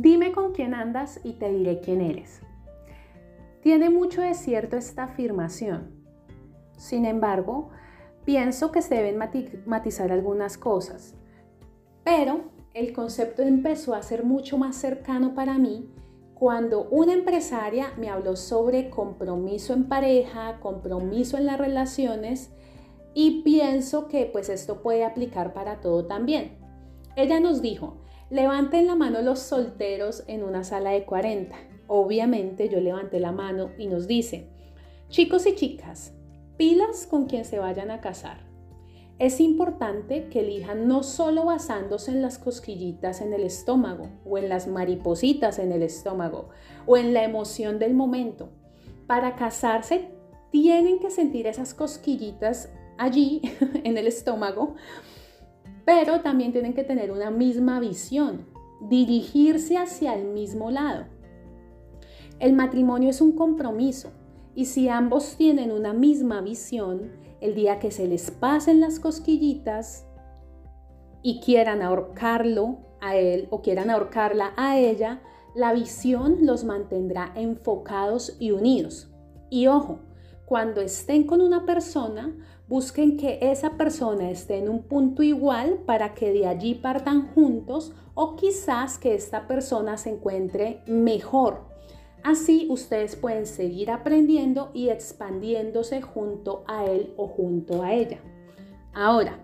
Dime con quién andas y te diré quién eres. Tiene mucho de cierto esta afirmación. Sin embargo, pienso que se deben matizar algunas cosas. Pero el concepto empezó a ser mucho más cercano para mí cuando una empresaria me habló sobre compromiso en pareja, compromiso en las relaciones y pienso que pues esto puede aplicar para todo también. Ella nos dijo, levanten la mano los solteros en una sala de 40. Obviamente yo levanté la mano y nos dice, chicos y chicas, pilas con quien se vayan a casar. Es importante que elijan no solo basándose en las cosquillitas en el estómago o en las maripositas en el estómago o en la emoción del momento. Para casarse tienen que sentir esas cosquillitas allí en el estómago, pero también tienen que tener una misma visión, dirigirse hacia el mismo lado. El matrimonio es un compromiso y si ambos tienen una misma visión, el día que se les pasen las cosquillitas y quieran ahorcarlo a él o quieran ahorcarla a ella, la visión los mantendrá enfocados y unidos. Y ojo, cuando estén con una persona, busquen que esa persona esté en un punto igual para que de allí partan juntos o quizás que esta persona se encuentre mejor Así ustedes pueden seguir aprendiendo y expandiéndose junto a él o junto a ella. Ahora,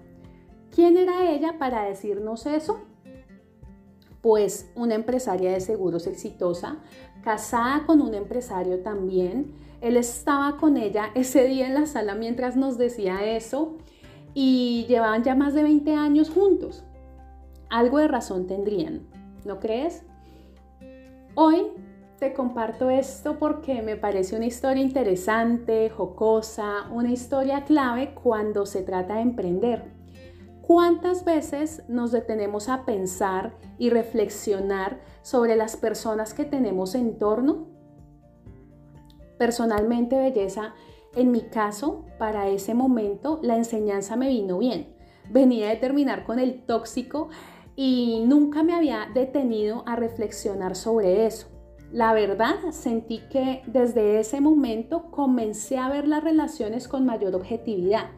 ¿quién era ella para decirnos eso? Pues una empresaria de seguros exitosa, casada con un empresario también. Él estaba con ella ese día en la sala mientras nos decía eso y llevaban ya más de 20 años juntos. Algo de razón tendrían, ¿no crees? Hoy te comparto esto porque me parece una historia interesante, jocosa, una historia clave cuando se trata de emprender. ¿Cuántas veces nos detenemos a pensar y reflexionar sobre las personas que tenemos en torno? Personalmente, belleza, en mi caso, para ese momento, la enseñanza me vino bien. Venía de terminar con el tóxico y nunca me había detenido a reflexionar sobre eso. La verdad, sentí que desde ese momento comencé a ver las relaciones con mayor objetividad.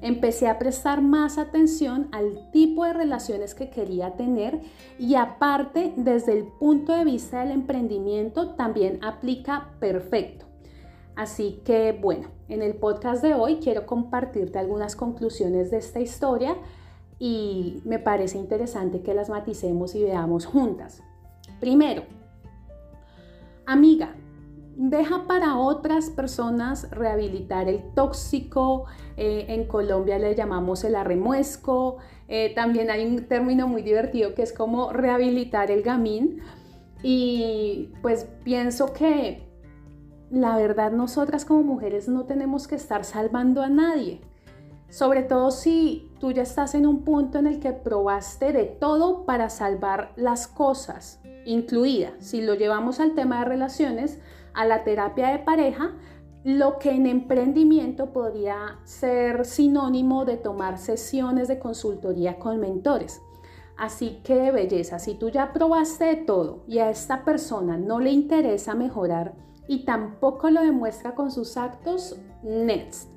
Empecé a prestar más atención al tipo de relaciones que quería tener y aparte desde el punto de vista del emprendimiento también aplica perfecto. Así que bueno, en el podcast de hoy quiero compartirte algunas conclusiones de esta historia y me parece interesante que las maticemos y veamos juntas. Primero, Amiga, deja para otras personas rehabilitar el tóxico, eh, en Colombia le llamamos el arremuesco, eh, también hay un término muy divertido que es como rehabilitar el gamín y pues pienso que la verdad nosotras como mujeres no tenemos que estar salvando a nadie, sobre todo si tú ya estás en un punto en el que probaste de todo para salvar las cosas incluida, si lo llevamos al tema de relaciones, a la terapia de pareja, lo que en emprendimiento podría ser sinónimo de tomar sesiones de consultoría con mentores. Así que belleza, si tú ya probaste de todo y a esta persona no le interesa mejorar y tampoco lo demuestra con sus actos, next.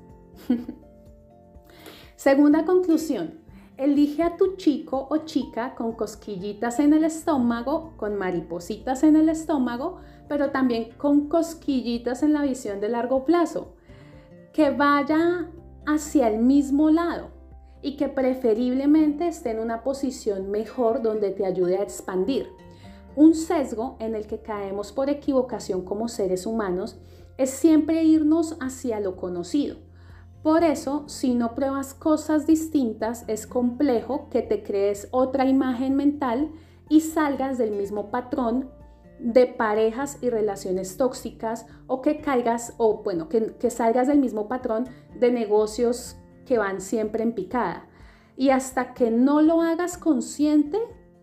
Segunda conclusión, Elige a tu chico o chica con cosquillitas en el estómago, con maripositas en el estómago, pero también con cosquillitas en la visión de largo plazo. Que vaya hacia el mismo lado y que preferiblemente esté en una posición mejor donde te ayude a expandir. Un sesgo en el que caemos por equivocación como seres humanos es siempre irnos hacia lo conocido por eso, si no pruebas cosas distintas, es complejo que te crees otra imagen mental y salgas del mismo patrón de parejas y relaciones tóxicas o que caigas o bueno, que, salgas del mismo patrón de negocios que van siempre en picada. Y hasta que no lo hagas consciente,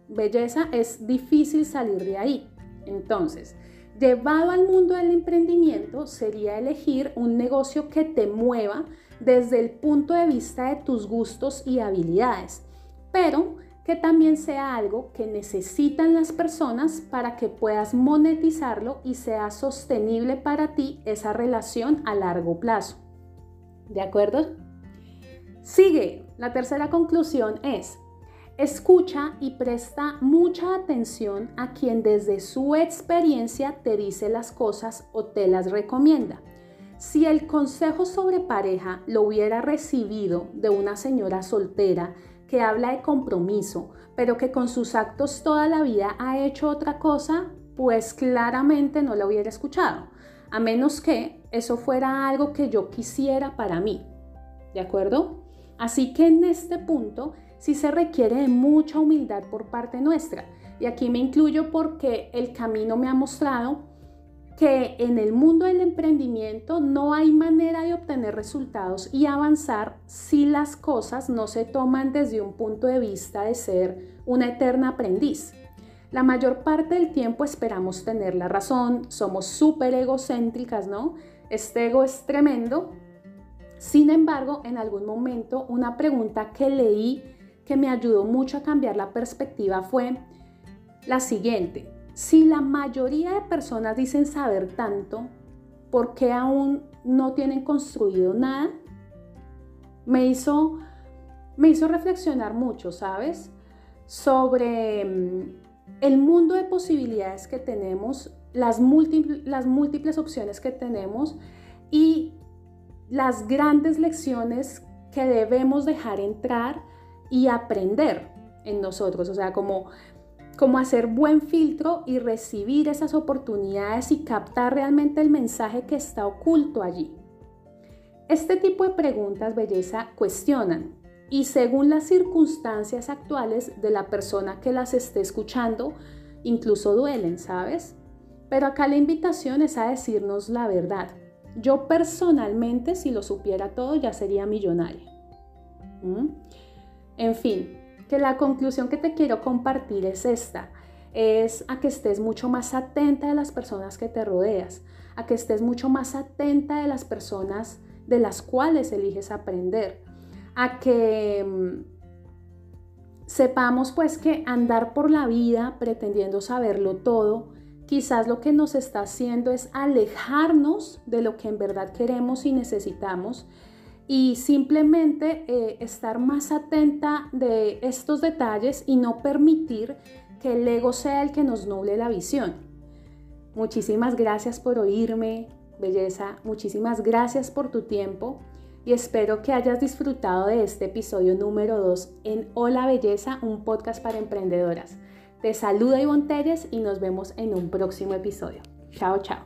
belleza, es difícil salir de ahí. Entonces, llevado al mundo del emprendimiento sería elegir un negocio que te mueva desde el punto de vista de tus gustos y habilidades, pero que también sea algo que necesitan las personas para que puedas monetizarlo y sea sostenible para ti esa relación a largo plazo. ¿De acuerdo? Sigue. La tercera conclusión es, escucha y presta mucha atención a quien desde su experiencia te dice las cosas o te las recomienda. Si el consejo sobre pareja lo hubiera recibido de una señora soltera, que habla de compromiso, pero que con sus actos toda la vida ha hecho otra cosa, pues claramente no la hubiera escuchado, a menos que eso fuera algo que yo quisiera para mí. ¿De acuerdo? Así que en este punto sí se requiere de mucha humildad por parte nuestra. Y aquí me incluyo porque el camino me ha mostrado que en el mundo del emprendimiento no hay manera de obtener resultados y avanzar si las cosas no se toman desde un punto de vista de ser una eterna aprendiz. La mayor parte del tiempo esperamos tener la razón, somos súper egocéntricas, ¿no? Este ego es tremendo. Sin embargo, en algún momento una pregunta que leí que me ayudó mucho a cambiar la perspectiva fue la siguiente. Si la mayoría de personas dicen saber tanto, ¿por qué aún no tienen construido nada? Me hizo, me hizo reflexionar mucho, ¿sabes? Sobre mm, el mundo de posibilidades que tenemos, las las múltiples opciones que tenemos y las grandes lecciones que debemos dejar entrar y aprender en nosotros. O sea, como como hacer buen filtro y recibir esas oportunidades y captar realmente el mensaje que está oculto allí. Este tipo de preguntas, belleza, cuestionan y según las circunstancias actuales de la persona que las esté escuchando, incluso duelen, ¿sabes? Pero acá la invitación es a decirnos la verdad. Yo personalmente, si lo supiera todo, ya sería millonaria. ¿Mm? En fin, que la conclusión que te quiero compartir es esta, es a que estés mucho más atenta de las personas que te rodeas, a que estés mucho más atenta de las personas de las cuales eliges aprender, a que mm, sepamos pues que andar por la vida pretendiendo saberlo todo, quizás lo que nos está haciendo es alejarnos de lo que en verdad queremos y necesitamos y simplemente eh, estar más atenta de estos detalles y no permitir que el ego sea el que nos nuble la visión. Muchísimas gracias por oírme, belleza, muchísimas gracias por tu tiempo y espero que hayas disfrutado de este episodio número 2 en Hola Belleza, un podcast para emprendedoras. Te saluda Ivonne Telles y nos vemos en un próximo episodio. Chao, chao.